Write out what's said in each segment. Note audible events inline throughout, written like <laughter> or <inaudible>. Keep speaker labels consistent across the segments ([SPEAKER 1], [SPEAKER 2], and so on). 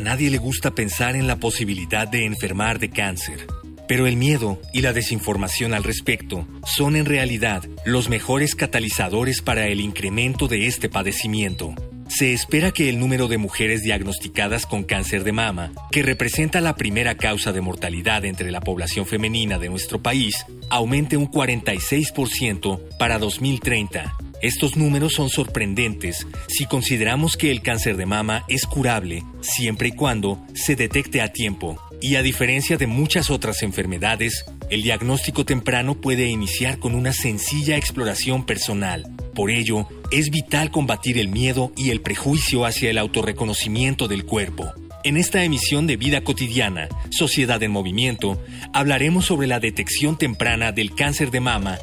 [SPEAKER 1] Nadie le gusta pensar en la posibilidad de enfermar de cáncer. Pero el miedo y la desinformación al respecto son en realidad los mejores catalizadores para el incremento de este padecimiento. Se espera que el número de mujeres diagnosticadas con cáncer de mama, que representa la primera causa de mortalidad entre la población femenina de nuestro país, aumente un 46% para 2030 estos números son sorprendentes si consideramos que el cáncer de mama es curable siempre y cuando se detecte a tiempo. Y a diferencia de muchas otras enfermedades, el diagnóstico temprano puede iniciar con una sencilla exploración personal. Por ello, es vital combatir el miedo y el prejuicio hacia el autorreconocimiento del cuerpo. En esta emisión de Vida Cotidiana, Sociedad en Movimiento, hablaremos sobre la detección temprana del cáncer de mama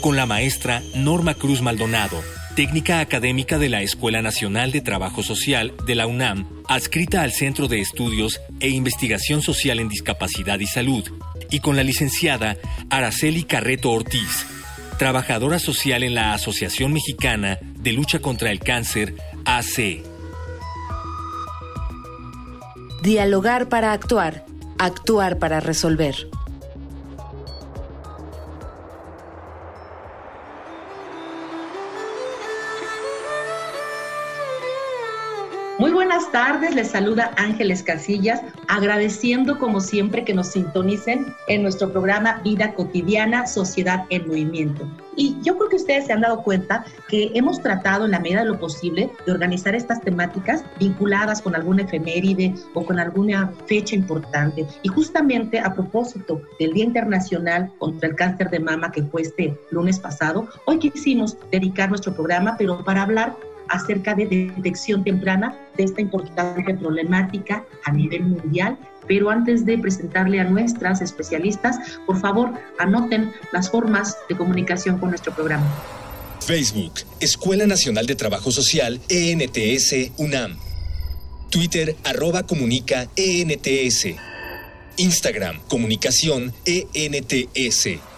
[SPEAKER 1] con la maestra Norma Cruz Maldonado, técnica académica de la Escuela Nacional de Trabajo Social de la UNAM, adscrita al Centro de Estudios e Investigación Social en Discapacidad y Salud, y con la licenciada Araceli Carreto Ortiz, trabajadora social en la Asociación Mexicana de Lucha contra el Cáncer, AC.
[SPEAKER 2] Dialogar para actuar, actuar para resolver.
[SPEAKER 3] Tardes, les saluda Ángeles Casillas, agradeciendo como siempre que nos sintonicen en nuestro programa Vida Cotidiana, Sociedad en Movimiento. Y yo creo que ustedes se han dado cuenta que hemos tratado en la medida de lo posible de organizar estas temáticas vinculadas con alguna efeméride o con alguna fecha importante. Y justamente a propósito del Día Internacional contra el Cáncer de Mama que fue este lunes pasado, hoy quisimos dedicar nuestro programa, pero para hablar acerca de detección temprana de esta importante problemática a nivel mundial. Pero antes de presentarle a nuestras especialistas, por favor, anoten las formas de comunicación con nuestro programa.
[SPEAKER 4] Facebook, Escuela Nacional de Trabajo Social, ENTS, UNAM. Twitter, arroba comunica, ENTS. Instagram, comunicación, ENTS.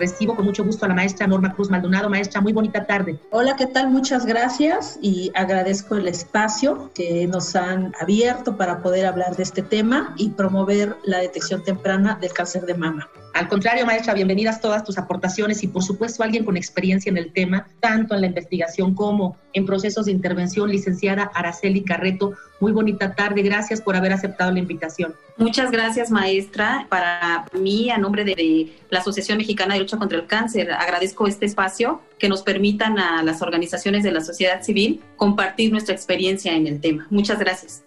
[SPEAKER 3] Recibo con mucho gusto a la maestra Norma Cruz Maldonado. Maestra, muy bonita tarde.
[SPEAKER 5] Hola, ¿qué tal? Muchas gracias y agradezco el espacio que nos han abierto para poder hablar de este tema y promover la detección temprana del cáncer de mama.
[SPEAKER 3] Al contrario, maestra, bienvenidas todas tus aportaciones y por supuesto alguien con experiencia en el tema, tanto en la investigación como en procesos de intervención, licenciada Araceli Carreto. Muy bonita tarde, gracias por haber aceptado la invitación.
[SPEAKER 6] Muchas gracias, maestra. Para mí, a nombre de la Asociación Mexicana de Lucha contra el Cáncer, agradezco este espacio que nos permitan a las organizaciones de la sociedad civil compartir nuestra experiencia en el tema. Muchas gracias.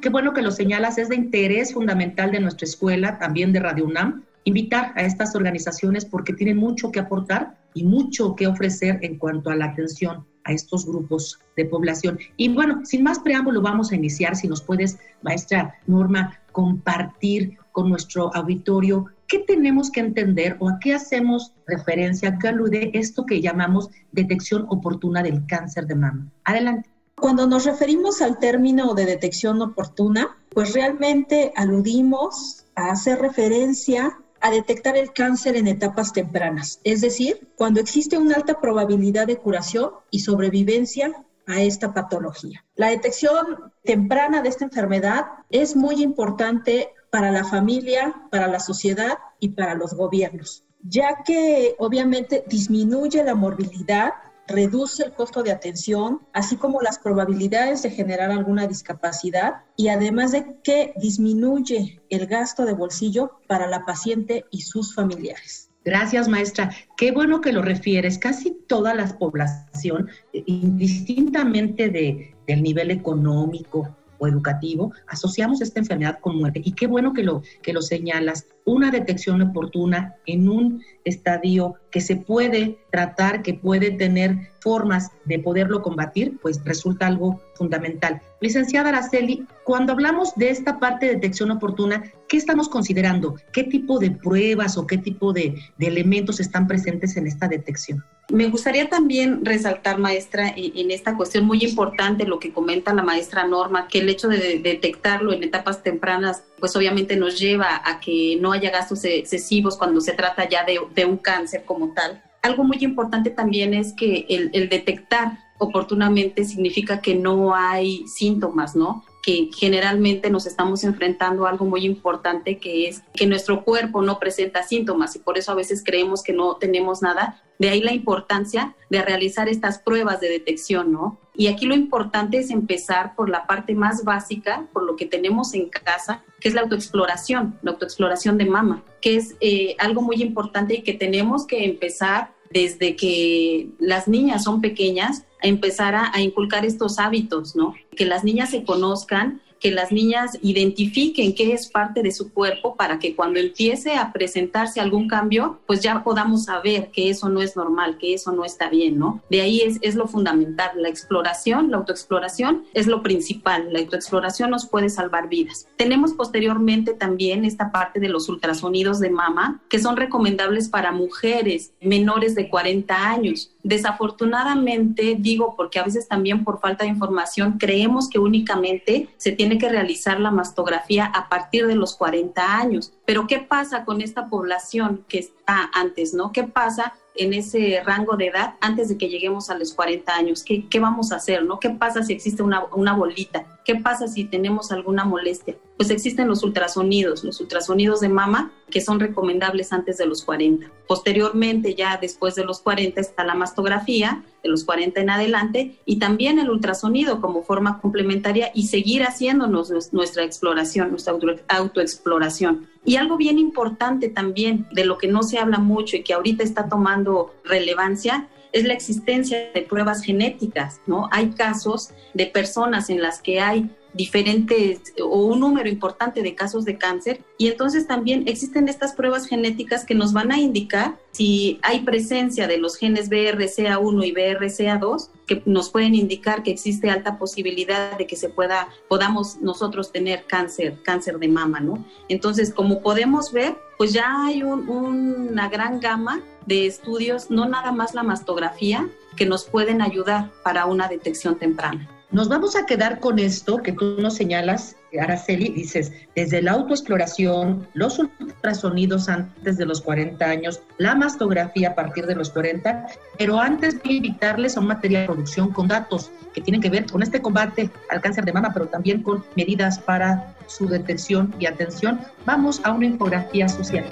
[SPEAKER 3] Qué bueno que lo señalas, es de interés fundamental de nuestra escuela, también de Radio UNAM, invitar a estas organizaciones porque tienen mucho que aportar y mucho que ofrecer en cuanto a la atención a estos grupos de población. Y bueno, sin más preámbulo, vamos a iniciar. Si nos puedes, maestra Norma, compartir con nuestro auditorio qué tenemos que entender o a qué hacemos referencia, qué alude esto que llamamos detección oportuna del cáncer de mama. Adelante.
[SPEAKER 5] Cuando nos referimos al término de detección oportuna, pues realmente aludimos a hacer referencia a detectar el cáncer en etapas tempranas, es decir, cuando existe una alta probabilidad de curación y sobrevivencia a esta patología. La detección temprana de esta enfermedad es muy importante para la familia, para la sociedad y para los gobiernos, ya que obviamente disminuye la morbilidad reduce el costo de atención, así como las probabilidades de generar alguna discapacidad y además de que disminuye el gasto de bolsillo para la paciente y sus familiares.
[SPEAKER 3] Gracias, maestra. Qué bueno que lo refieres. Casi toda la población, eh, indistintamente de, del nivel económico educativo, asociamos esta enfermedad con muerte. Y qué bueno que lo, que lo señalas. Una detección oportuna en un estadio que se puede tratar, que puede tener formas de poderlo combatir, pues resulta algo fundamental. Licenciada Araceli, cuando hablamos de esta parte de detección oportuna, ¿qué estamos considerando? ¿Qué tipo de pruebas o qué tipo de, de elementos están presentes en esta detección?
[SPEAKER 6] Me gustaría también resaltar, maestra, en esta cuestión muy importante lo que comenta la maestra Norma, que el hecho de detectarlo en etapas tempranas, pues obviamente nos lleva a que no haya gastos excesivos cuando se trata ya de, un cáncer como tal. Algo muy importante también es que el detectar oportunamente significa que no hay síntomas, ¿no? que generalmente nos estamos enfrentando a algo muy importante que es que nuestro cuerpo no presenta síntomas y por eso a veces creemos que no tenemos nada. De ahí la importancia de realizar estas pruebas de detección, ¿no? Y aquí lo importante es empezar por la parte más básica, por lo que tenemos en casa, que es la autoexploración, la autoexploración de mama, que es eh, algo muy importante y que tenemos que empezar desde que las niñas son pequeñas a empezar a, a, inculcar estos hábitos, ¿no? Que las niñas se conozcan, que las niñas identifiquen qué es parte de su cuerpo para que cuando empiece a presentarse algún cambio, pues ya podamos saber que eso no es normal, que eso no está bien, ¿no? De ahí es, es lo fundamental, la exploración, la autoexploración es lo principal, la autoexploración nos puede salvar vidas. Tenemos posteriormente también esta parte de los ultrasonidos de mama, que son recomendables para mujeres menores de 40 años. Desafortunadamente, digo porque a veces también por falta de información creemos que únicamente se tiene que realizar la mastografía a partir de los 40 años. Pero ¿qué pasa con esta población que está antes, no? ¿Qué pasa en ese rango de edad antes de que lleguemos a los 40 años? ¿Qué, qué vamos a hacer, no? ¿Qué pasa si existe una, una bolita? ¿Qué pasa si tenemos alguna molestia? Pues existen los ultrasonidos, los ultrasonidos de mama que son recomendables antes de los 40. Posteriormente, ya después de los 40, está la mastografía, de los 40 en adelante, y también el ultrasonido como forma complementaria y seguir haciéndonos nuestra exploración, nuestra autoexploración. Y algo bien importante también, de lo que no se habla mucho y que ahorita está tomando relevancia, es la existencia de pruebas genéticas, ¿no? Hay casos de personas en las que hay diferentes o un número importante de casos de cáncer. Y entonces también existen estas pruebas genéticas que nos van a indicar si hay presencia de los genes BRCA1 y BRCA2 que nos pueden indicar que existe alta posibilidad de que se pueda podamos nosotros tener cáncer cáncer de mama no entonces como podemos ver pues ya hay un, una gran gama de estudios no nada más la mastografía que nos pueden ayudar para una detección temprana
[SPEAKER 3] nos vamos a quedar con esto que tú nos señalas, Araceli, dices, desde la autoexploración, los ultrasonidos antes de los 40 años, la mastografía a partir de los 40, pero antes de invitarles a un material de producción con datos que tienen que ver con este combate al cáncer de mama, pero también con medidas para su detección y atención, vamos a una infografía social.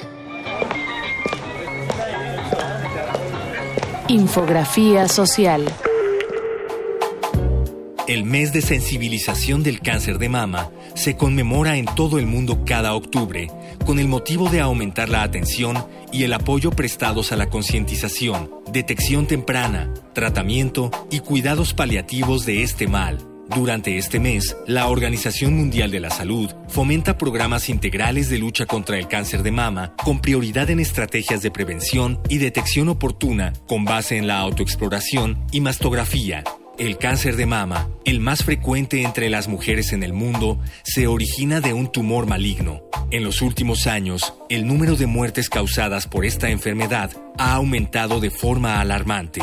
[SPEAKER 2] Infografía social.
[SPEAKER 1] El mes de sensibilización del cáncer de mama se conmemora en todo el mundo cada octubre con el motivo de aumentar la atención y el apoyo prestados a la concientización, detección temprana, tratamiento y cuidados paliativos de este mal. Durante este mes, la Organización Mundial de la Salud fomenta programas integrales de lucha contra el cáncer de mama con prioridad en estrategias de prevención y detección oportuna con base en la autoexploración y mastografía, el cáncer de mama, el más frecuente entre las mujeres en el mundo, se origina de un tumor maligno. En los últimos años, el número de muertes causadas por esta enfermedad ha aumentado de forma alarmante.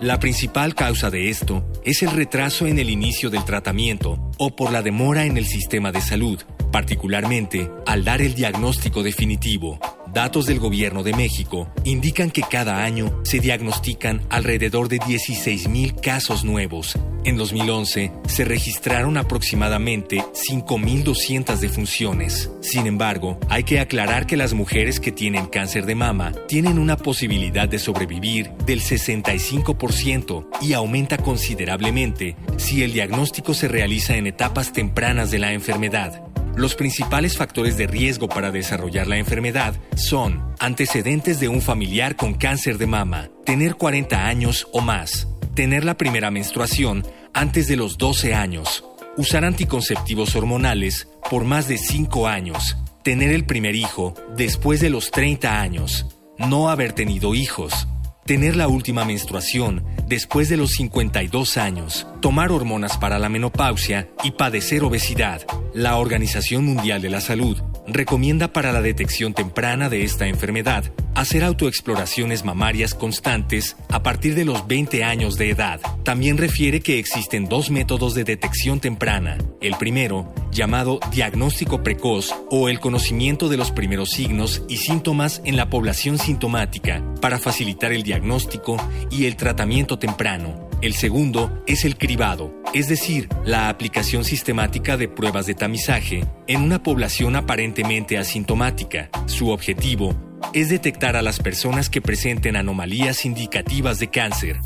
[SPEAKER 1] La principal causa de esto es el retraso en el inicio del tratamiento o por la demora en el sistema de salud, particularmente al dar el diagnóstico definitivo. Datos del Gobierno de México indican que cada año se diagnostican alrededor de 16.000 casos nuevos. En 2011 se registraron aproximadamente 5.200 defunciones. Sin embargo, hay que aclarar que las mujeres que tienen cáncer de mama tienen una posibilidad de sobrevivir del 65% y aumenta considerablemente si el diagnóstico se realiza en etapas tempranas de la enfermedad. Los principales factores de riesgo para desarrollar la enfermedad son antecedentes de un familiar con cáncer de mama, tener 40 años o más, tener la primera menstruación antes de los 12 años, usar anticonceptivos hormonales por más de 5 años, tener el primer hijo después de los 30 años, no haber tenido hijos, tener la última menstruación después de los 52 años, tomar hormonas para la menopausia y padecer obesidad. La Organización Mundial de la Salud recomienda para la detección temprana de esta enfermedad hacer autoexploraciones mamarias constantes a partir de los 20 años de edad. También refiere que existen dos métodos de detección temprana. El primero, llamado diagnóstico precoz o el conocimiento de los primeros signos y síntomas en la población sintomática para facilitar el diagnóstico y el tratamiento temprano. El segundo es el cribado, es decir, la aplicación sistemática de pruebas de tamizaje en una población aparentemente asintomática. Su objetivo es detectar a las personas que presenten anomalías indicativas de cáncer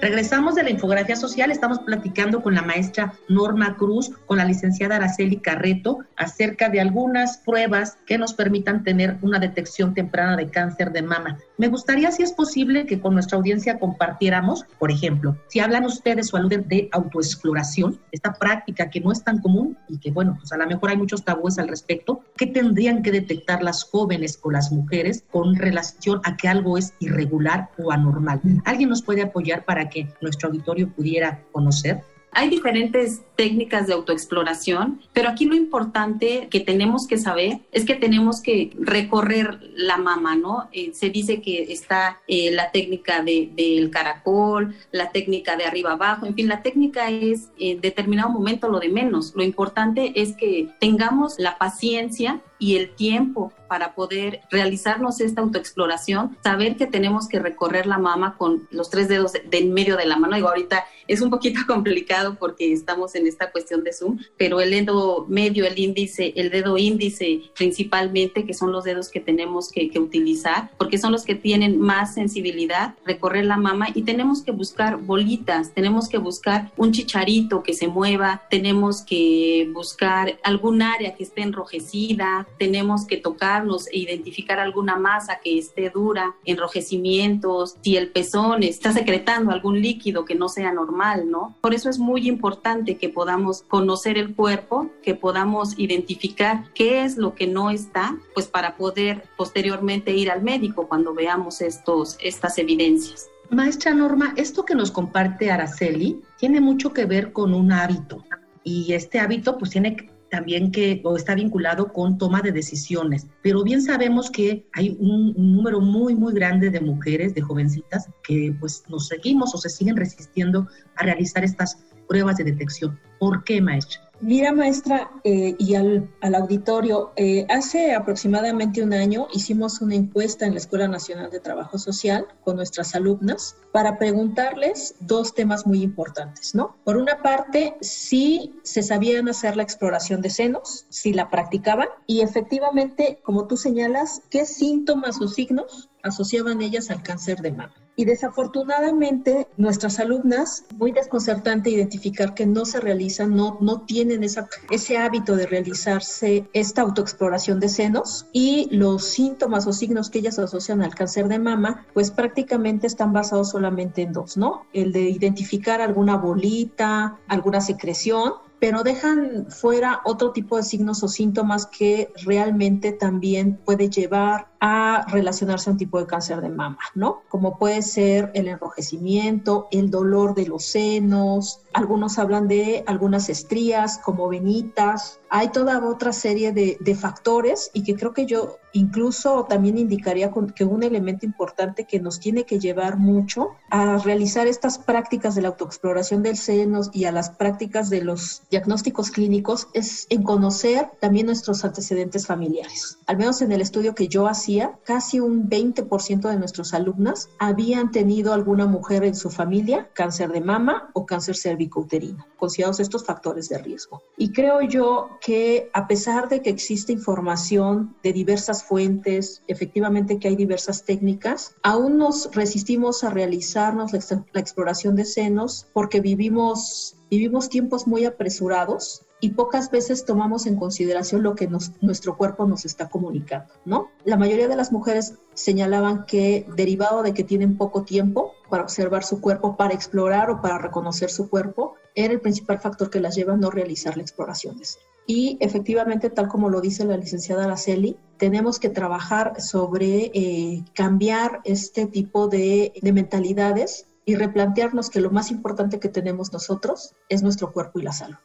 [SPEAKER 3] Regresamos de la infografía social, estamos platicando con la maestra Norma Cruz, con la licenciada Araceli Carreto, acerca de algunas pruebas que nos permitan tener una detección temprana de cáncer de mama. Me gustaría, si es posible, que con nuestra audiencia compartiéramos, por ejemplo, si hablan ustedes o aluden de autoexploración, esta práctica que no es tan común y que, bueno, pues a lo mejor hay muchos tabúes al respecto, ¿qué tendrían que detectar las jóvenes o las mujeres con relación a que algo es irregular o anormal? ¿Alguien nos puede apoyar para que nuestro auditorio pudiera conocer?
[SPEAKER 6] Hay diferentes técnicas de autoexploración, pero aquí lo importante que tenemos que saber es que tenemos que recorrer la mama, ¿no? Eh, se dice que está eh, la técnica del de, caracol, la técnica de arriba abajo, en fin, la técnica es en determinado momento lo de menos. Lo importante es que tengamos la paciencia y el tiempo para poder realizarnos esta autoexploración, saber que tenemos que recorrer la mama con los tres dedos de, en medio de la mano. Digo, ahorita es un poquito <laughs> complicado porque estamos en esta cuestión de Zoom, pero el dedo medio, el índice, el dedo índice principalmente, que son los dedos que tenemos que, que utilizar, porque son los que tienen más sensibilidad, recorrer la mama y tenemos que buscar bolitas, tenemos que buscar un chicharito que se mueva, tenemos que buscar algún área que esté enrojecida, tenemos que tocarnos e identificar alguna masa que esté dura, enrojecimientos, si el pezón está secretando algún líquido que no sea normal, ¿no? Por eso es muy importante que podamos conocer el cuerpo, que podamos identificar qué es lo que no está, pues para poder posteriormente ir al médico cuando veamos estos, estas evidencias.
[SPEAKER 3] Maestra Norma, esto que nos comparte Araceli tiene mucho que ver con un hábito y este hábito pues tiene también que o está vinculado con toma de decisiones. Pero bien sabemos que hay un, número muy, muy grande de mujeres, de jovencitas, que pues nos seguimos o se siguen resistiendo a realizar estas pruebas de detección. ¿Por qué, maestra?
[SPEAKER 5] Mira, maestra, eh, y al, auditorio, eh, hace aproximadamente un año hicimos una encuesta en la Escuela Nacional de Trabajo Social con nuestras alumnas para preguntarles dos temas muy importantes, ¿no? Por una parte, si se sabían hacer la exploración de senos, si la practicaban, y efectivamente, como tú señalas, ¿qué síntomas o signos asociaban ellas al cáncer de mama? Y desafortunadamente, nuestras alumnas, muy desconcertante identificar que no se realizan, no, no tienen esa, ese hábito de realizarse esta autoexploración de senos y los síntomas o signos que ellas asocian al cáncer de mama, pues prácticamente están basados solamente en dos, ¿no? El de identificar alguna bolita, alguna secreción pero dejan fuera otro tipo de signos o síntomas que realmente también puede llevar a relacionarse a un tipo de cáncer de mama, ¿no? Como puede ser el enrojecimiento, el dolor de los senos, algunos hablan de algunas estrías como venitas, hay toda otra serie de, factores y que creo que yo incluso también indicaría que un elemento importante que nos tiene que llevar mucho a realizar estas prácticas de la autoexploración del seno y a las prácticas de los diagnósticos clínicos es en conocer también nuestros antecedentes familiares. Al menos en el estudio que yo hacía, casi un 20% de nuestros alumnas habían tenido alguna mujer en su familia cáncer de mama o cáncer cervicouterino, considerados estos factores de riesgo. Y creo yo que a pesar de que existe información de diversas fuentes, efectivamente que hay diversas técnicas, aún nos resistimos a realizarnos la, exploración de senos porque vivimos, vivimos tiempos muy apresurados y pocas veces tomamos en consideración lo que nuestro cuerpo nos está comunicando, ¿no? La mayoría de las mujeres señalaban que derivado de que tienen poco tiempo para observar su cuerpo, para explorar o para reconocer su cuerpo, era el principal factor que las lleva a no realizar la exploración de ser. Y efectivamente, tal como lo dice la licenciada Araceli, tenemos que trabajar sobre eh, cambiar este tipo de, de mentalidades y replantearnos que lo más importante que tenemos nosotros es nuestro cuerpo y la salud.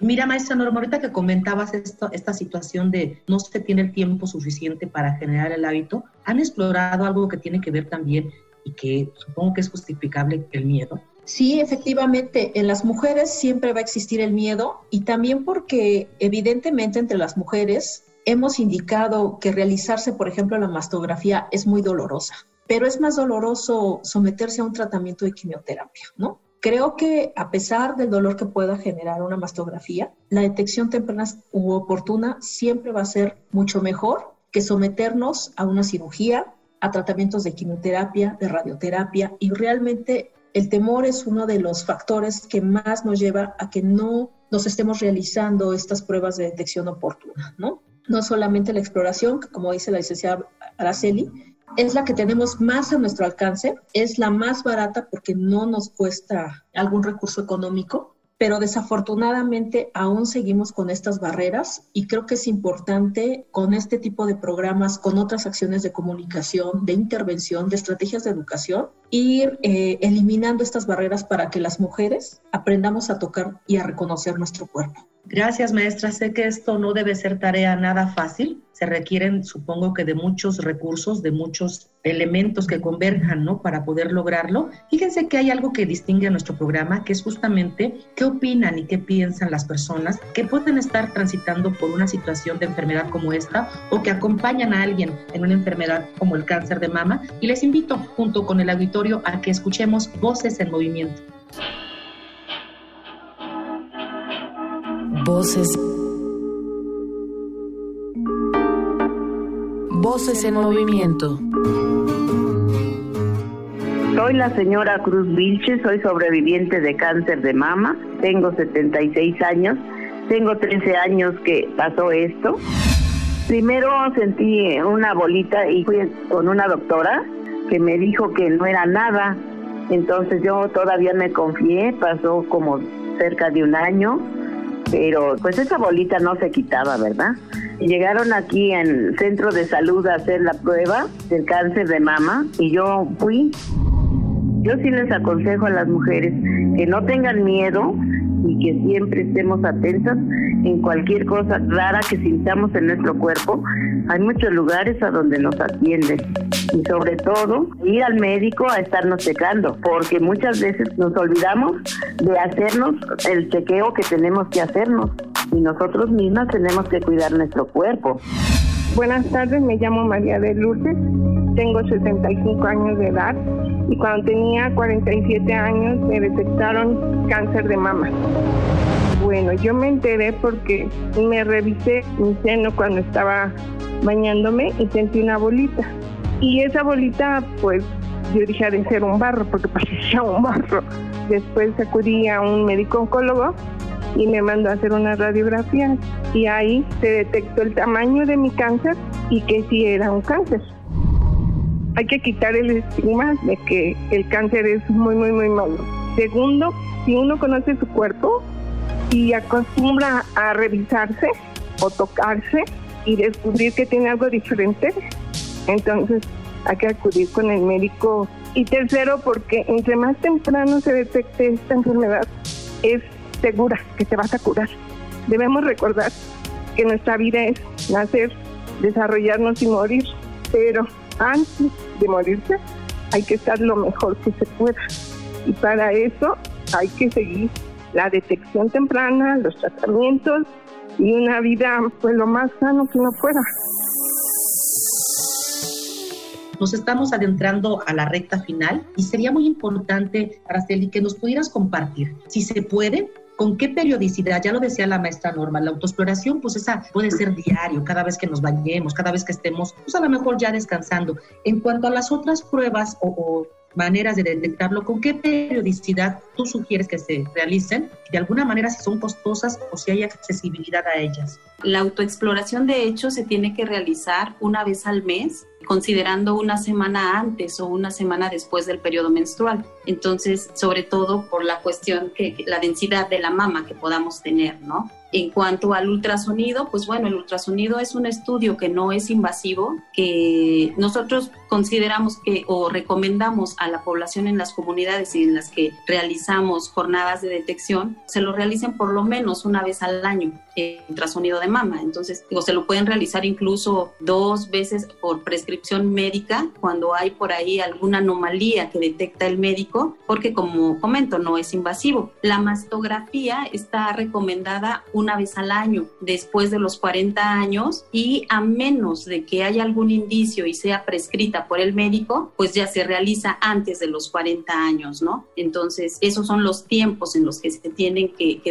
[SPEAKER 3] Mira, maestra Norma, ahorita que comentabas esta situación de no se tiene el tiempo suficiente para generar el hábito, ¿han explorado algo que tiene que ver también y que supongo que es justificable el miedo?
[SPEAKER 5] Sí, efectivamente, en las mujeres siempre va a existir el miedo y también porque evidentemente entre las mujeres hemos indicado que realizarse, por ejemplo, la mastografía es muy dolorosa, pero es más doloroso someterse a un tratamiento de quimioterapia, ¿no? Creo que a pesar del dolor que pueda generar una mastografía, la detección temprana u oportuna siempre va a ser mucho mejor que someternos a una cirugía, a tratamientos de quimioterapia, de radioterapia y realmente el temor es uno de los factores que más nos lleva a que no nos estemos realizando estas pruebas de detección oportuna, ¿no? No solamente la exploración, que como dice la licenciada Araceli, es la que tenemos más a nuestro alcance, es la más barata porque no nos cuesta algún recurso económico, pero desafortunadamente aún seguimos con estas barreras y creo que es importante con este tipo de programas, con otras acciones de comunicación, de intervención, de estrategias de educación, ir eh, eliminando estas barreras para que las mujeres aprendamos a tocar y a reconocer nuestro cuerpo.
[SPEAKER 3] Gracias, maestra. Sé que esto no debe ser tarea nada fácil. Se requieren, supongo que, de muchos recursos, de muchos elementos que converjan, ¿no? Para poder lograrlo. Fíjense que hay algo que distingue a nuestro programa, que es justamente qué opinan y qué piensan las personas que pueden estar transitando por una situación de enfermedad como esta o que acompañan a alguien en una enfermedad como el cáncer de mama. Y les invito, junto con el auditorio, a que escuchemos Voces en Movimiento.
[SPEAKER 2] Voces. Voces en movimiento.
[SPEAKER 7] Soy la señora Cruz Vilche, soy sobreviviente de cáncer de mama, tengo 76 años, tengo 13 años que pasó esto. Primero sentí una bolita y fui con una doctora que me dijo que no era nada, entonces yo todavía me confié, pasó como cerca de un año pero pues esa bolita no se quitaba, ¿verdad? Llegaron aquí en centro de salud a hacer la prueba del cáncer de mama y yo fui. Yo sí les aconsejo a las mujeres que no tengan miedo y que siempre estemos atentas en cualquier cosa rara que sintamos en nuestro cuerpo. Hay muchos lugares a donde nos atienden y sobre todo ir al médico a estarnos checando, porque muchas veces nos olvidamos de hacernos el chequeo que tenemos que hacernos y nosotros mismas tenemos que cuidar nuestro cuerpo.
[SPEAKER 8] Buenas tardes, me llamo María de Lourdes, tengo 65 años de edad y cuando tenía 47 años me detectaron cáncer de mama. Bueno, yo me enteré porque me revisé mi seno cuando estaba bañándome y sentí una bolita. Y esa bolita, pues yo dije de ser un barro porque <laughs> parecía un barro. Después acudí a un médico oncólogo y me mandó a hacer una radiografía y ahí se detectó el tamaño de mi cáncer y que sí era un cáncer. Hay que quitar el estigma de que el cáncer es muy, muy, muy malo. Segundo, si uno conoce su cuerpo y acostumbra a revisarse o tocarse y descubrir que tiene algo diferente, entonces hay que acudir con el médico. Y tercero, porque entre más temprano se detecte esta enfermedad, es segura que te vas a curar. Debemos recordar que nuestra vida es nacer, desarrollarnos y morir, pero antes de morirse hay que estar lo mejor que se pueda. Y para eso hay que seguir la detección temprana, los tratamientos y una vida pues lo más sano que uno pueda.
[SPEAKER 3] Nos estamos adentrando a la recta final y sería muy importante, Araceli, que nos pudieras compartir, si se puede, ¿Con qué periodicidad? Ya lo decía la maestra Norma, la autoexploración, pues esa puede ser diario, cada vez que nos bañemos, cada vez que estemos, pues a lo mejor ya descansando. En cuanto a las otras pruebas o, maneras de detectarlo, ¿con qué periodicidad tú sugieres que se realicen? De alguna manera, si son costosas o si hay accesibilidad a ellas.
[SPEAKER 6] La autoexploración, de hecho, se tiene que realizar una vez al mes considerando una semana antes o una semana después del periodo menstrual. Entonces, sobre todo por la cuestión que la densidad de la mama que podamos tener, ¿no? En cuanto al ultrasonido, pues bueno, el ultrasonido es un estudio que no es invasivo, que nosotros consideramos que o recomendamos a la población en las comunidades en las que realizamos jornadas de detección, se lo realicen por lo menos una vez al año, el ultrasonido de mama. Entonces, digo, se lo pueden realizar incluso dos veces por prescripción médica cuando hay por ahí alguna anomalía que detecta el médico, porque como comento, no es invasivo. La mastografía está recomendada una vez al año después de los 40 años y a menos de que haya algún indicio y sea prescrita por el médico, pues ya se realiza antes de los 40 años, ¿no? Entonces, esos son los tiempos en los que se tienen que,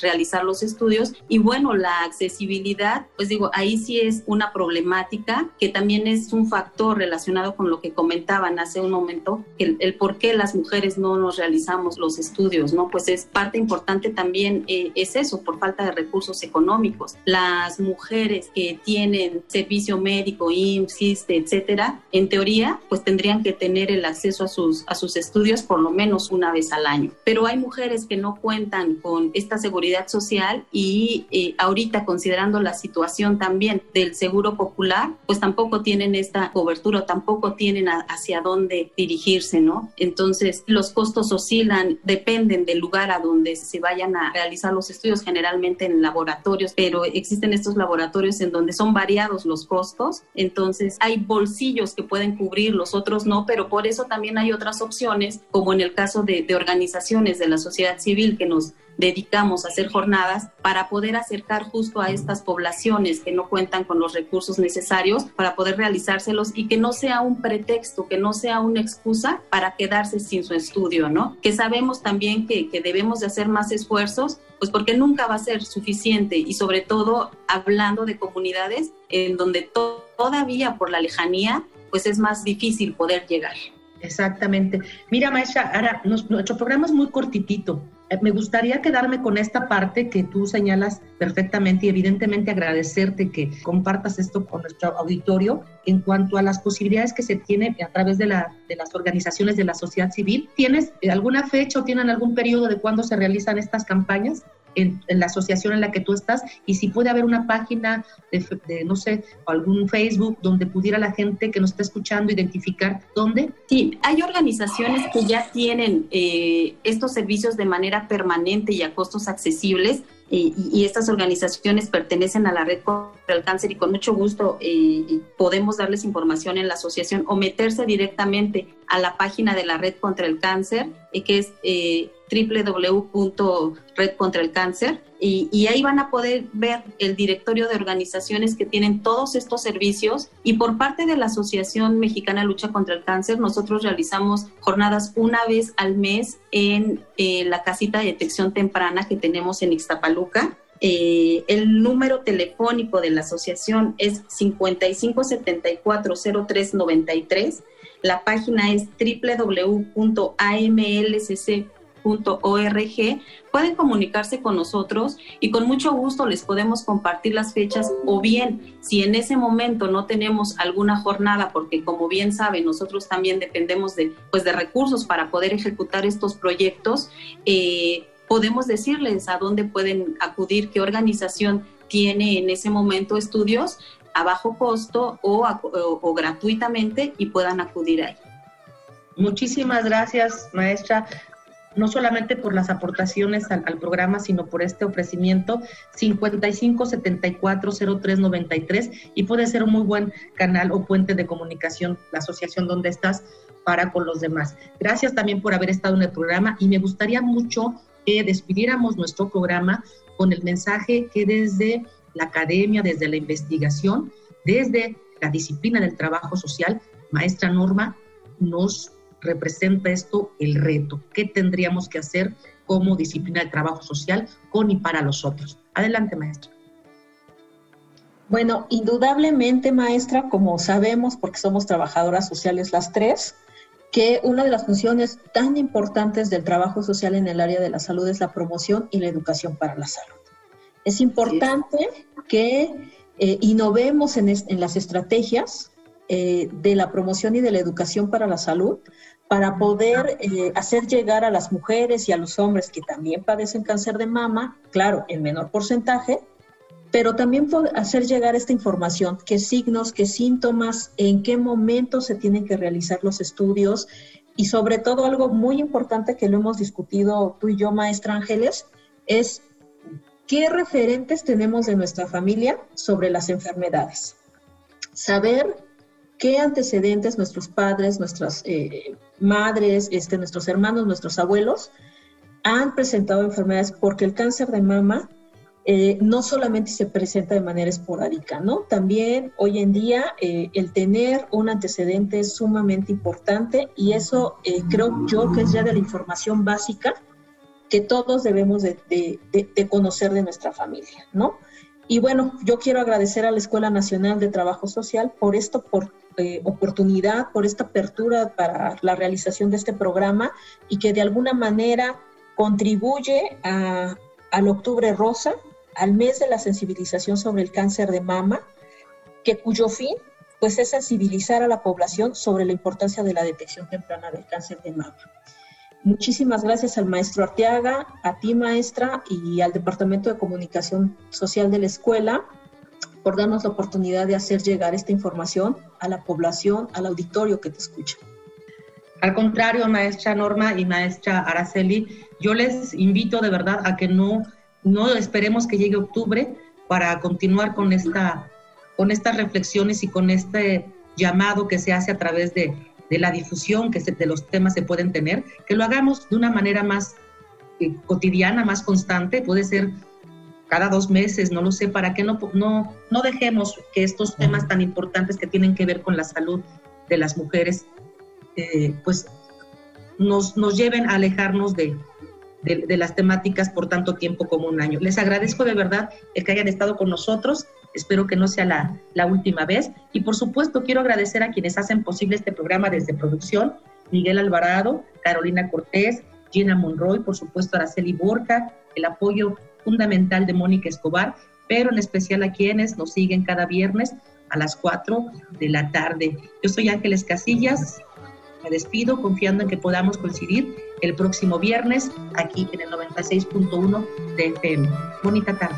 [SPEAKER 6] realizar los estudios. Y bueno, la accesibilidad, pues digo, ahí sí es una problemática que también es un factor relacionado con lo que comentaban hace un momento, el, el por qué las mujeres no nos realizamos los estudios, ¿no? Pues es parte importante también, eh, es eso, por falta de recursos económicos. Las mujeres que tienen servicio médico, IMSS, etcétera, en teoría, pues tendrían que tener el acceso a sus, a sus estudios por lo menos una vez al año. Pero hay mujeres que no cuentan con esta seguridad social y eh, ahorita considerando la situación también del seguro popular, pues tampoco tienen esta cobertura, tampoco tienen hacia dónde dirigirse, ¿no? Entonces, los costos oscilan, dependen del lugar a donde se vayan a realizar los estudios, generalmente en laboratorios, pero existen estos laboratorios en donde son variados los costos, entonces hay bolsillos que pueden cubrir, los otros no, pero por eso también hay otras opciones, como en el caso de, de organizaciones de la sociedad civil que nos dedicamos a hacer jornadas para poder acercar justo a estas poblaciones que no cuentan con los recursos necesarios para poder realizárselos y que no sea un pretexto, que no sea una excusa para quedarse sin su estudio, ¿no? Que sabemos también que, que debemos de hacer más esfuerzos, pues porque nunca va a ser suficiente y sobre todo hablando de comunidades en donde todavía por la lejanía, pues es más difícil poder llegar.
[SPEAKER 3] Exactamente. Mira, maestra, ahora nuestro programa es muy cortitito. Eh, me gustaría quedarme con esta parte que tú señalas perfectamente y evidentemente agradecerte que compartas esto con nuestro auditorio en cuanto a las posibilidades que se tienen a través de, la, de las organizaciones de la sociedad civil. ¿Tienes alguna fecha o tienen algún periodo de cuándo se realizan estas campañas? En, la asociación en la que tú estás y si puede haber una página de, no sé, algún Facebook donde pudiera la gente que nos está escuchando identificar dónde.
[SPEAKER 6] Sí, hay organizaciones que ya tienen eh, estos servicios de manera permanente y a costos accesibles. y, estas organizaciones pertenecen a la red contra el cáncer y con mucho gusto eh, podemos darles información en la asociación o meterse directamente a la página de la red contra el cáncer, eh, que es www.red contra el cáncer y, ahí van a poder ver el directorio de organizaciones que tienen todos estos servicios y por parte de la Asociación Mexicana Lucha contra el Cáncer nosotros realizamos jornadas una vez al mes en eh, la casita de detección temprana que tenemos en Ixtapaluca. Eh, el número telefónico de la asociación es 55740393. La página es www.amlcc.com pueden comunicarse con nosotros y con mucho gusto les podemos compartir las fechas o bien si en ese momento no tenemos alguna jornada porque como bien saben nosotros también dependemos de pues de recursos para poder ejecutar estos proyectos eh, podemos decirles a dónde pueden acudir qué organización tiene en ese momento estudios a bajo costo o, o gratuitamente y puedan acudir ahí.
[SPEAKER 3] Muchísimas gracias, maestra no solamente por las aportaciones al, programa, sino por este ofrecimiento 55 74 03 93 y puede ser un muy buen canal o puente de comunicación, la asociación donde estás, para con los demás. Gracias también por haber estado en el programa y me gustaría mucho que despidiéramos nuestro programa con el mensaje que desde la academia, desde la investigación, desde la disciplina del trabajo social, maestra Norma, nos representa esto el reto. ¿Qué tendríamos que hacer como disciplina de trabajo social con y para los otros? Adelante, maestra.
[SPEAKER 5] Bueno, indudablemente, maestra, como sabemos, porque somos trabajadoras sociales las tres, que una de las funciones tan importantes del trabajo social en el área de la salud es la promoción y la educación para la salud. Es importante que eh, innovemos en, las estrategias eh, de la promoción y de la educación para la salud para poder eh, hacer llegar a las mujeres y a los hombres que también padecen cáncer de mama, claro, en menor porcentaje, pero también hacer llegar esta información, qué signos, qué síntomas, en qué momento se tienen que realizar los estudios y sobre todo algo muy importante que lo hemos discutido tú y yo, maestra Ángeles, es qué referentes tenemos de nuestra familia sobre las enfermedades. Saber qué antecedentes nuestros padres, nuestras eh, madres, este, nuestros hermanos, nuestros abuelos han presentado enfermedades, porque el cáncer de mama eh, no solamente se presenta de manera esporádica, ¿no? También hoy en día eh, el tener un antecedente es sumamente importante y eso eh, creo yo que es ya de la información básica que todos debemos de, conocer de nuestra familia, ¿no? Y bueno, yo quiero agradecer a la Escuela Nacional de Trabajo Social por esta por, oportunidad, por esta apertura para la realización de este programa y que de alguna manera contribuye al Octubre Rosa, al mes de la sensibilización sobre el cáncer de mama, que cuyo fin pues es sensibilizar a la población sobre la importancia de la detección temprana del cáncer de mama. Muchísimas gracias al maestro Arteaga, a ti maestra y al Departamento de Comunicación Social de la escuela por darnos la oportunidad de hacer llegar esta información a la población, al auditorio que te escucha.
[SPEAKER 3] Al contrario, maestra Norma y maestra Araceli, yo les invito de verdad a que no no esperemos que llegue octubre para continuar con, esta, con estas reflexiones y con este llamado que se hace a través de, la difusión que de los temas se pueden tener, que lo hagamos de una manera más eh, cotidiana, más constante, puede ser cada dos meses, no lo sé, para que no, no, no dejemos que estos temas tan importantes que tienen que ver con la salud de las mujeres, eh, pues nos, nos lleven a alejarnos de, de, las temáticas por tanto tiempo como un año. Les agradezco de verdad el que hayan estado con nosotros. Espero que no sea la, la última vez. Y por supuesto, quiero agradecer a quienes hacen posible este programa desde producción: Miguel Alvarado, Carolina Cortés, Gina Monroy, por supuesto, Araceli Borja, el apoyo fundamental de Mónica Escobar, pero en especial a quienes nos siguen cada viernes a las 4 de la tarde. Yo soy Ángeles Casillas, me despido confiando en que podamos coincidir el próximo viernes aquí en el 96.1 de FM. Bonita tarde.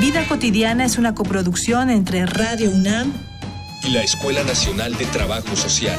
[SPEAKER 2] Vida cotidiana es una coproducción entre Radio UNAM
[SPEAKER 4] y la Escuela Nacional de Trabajo Social.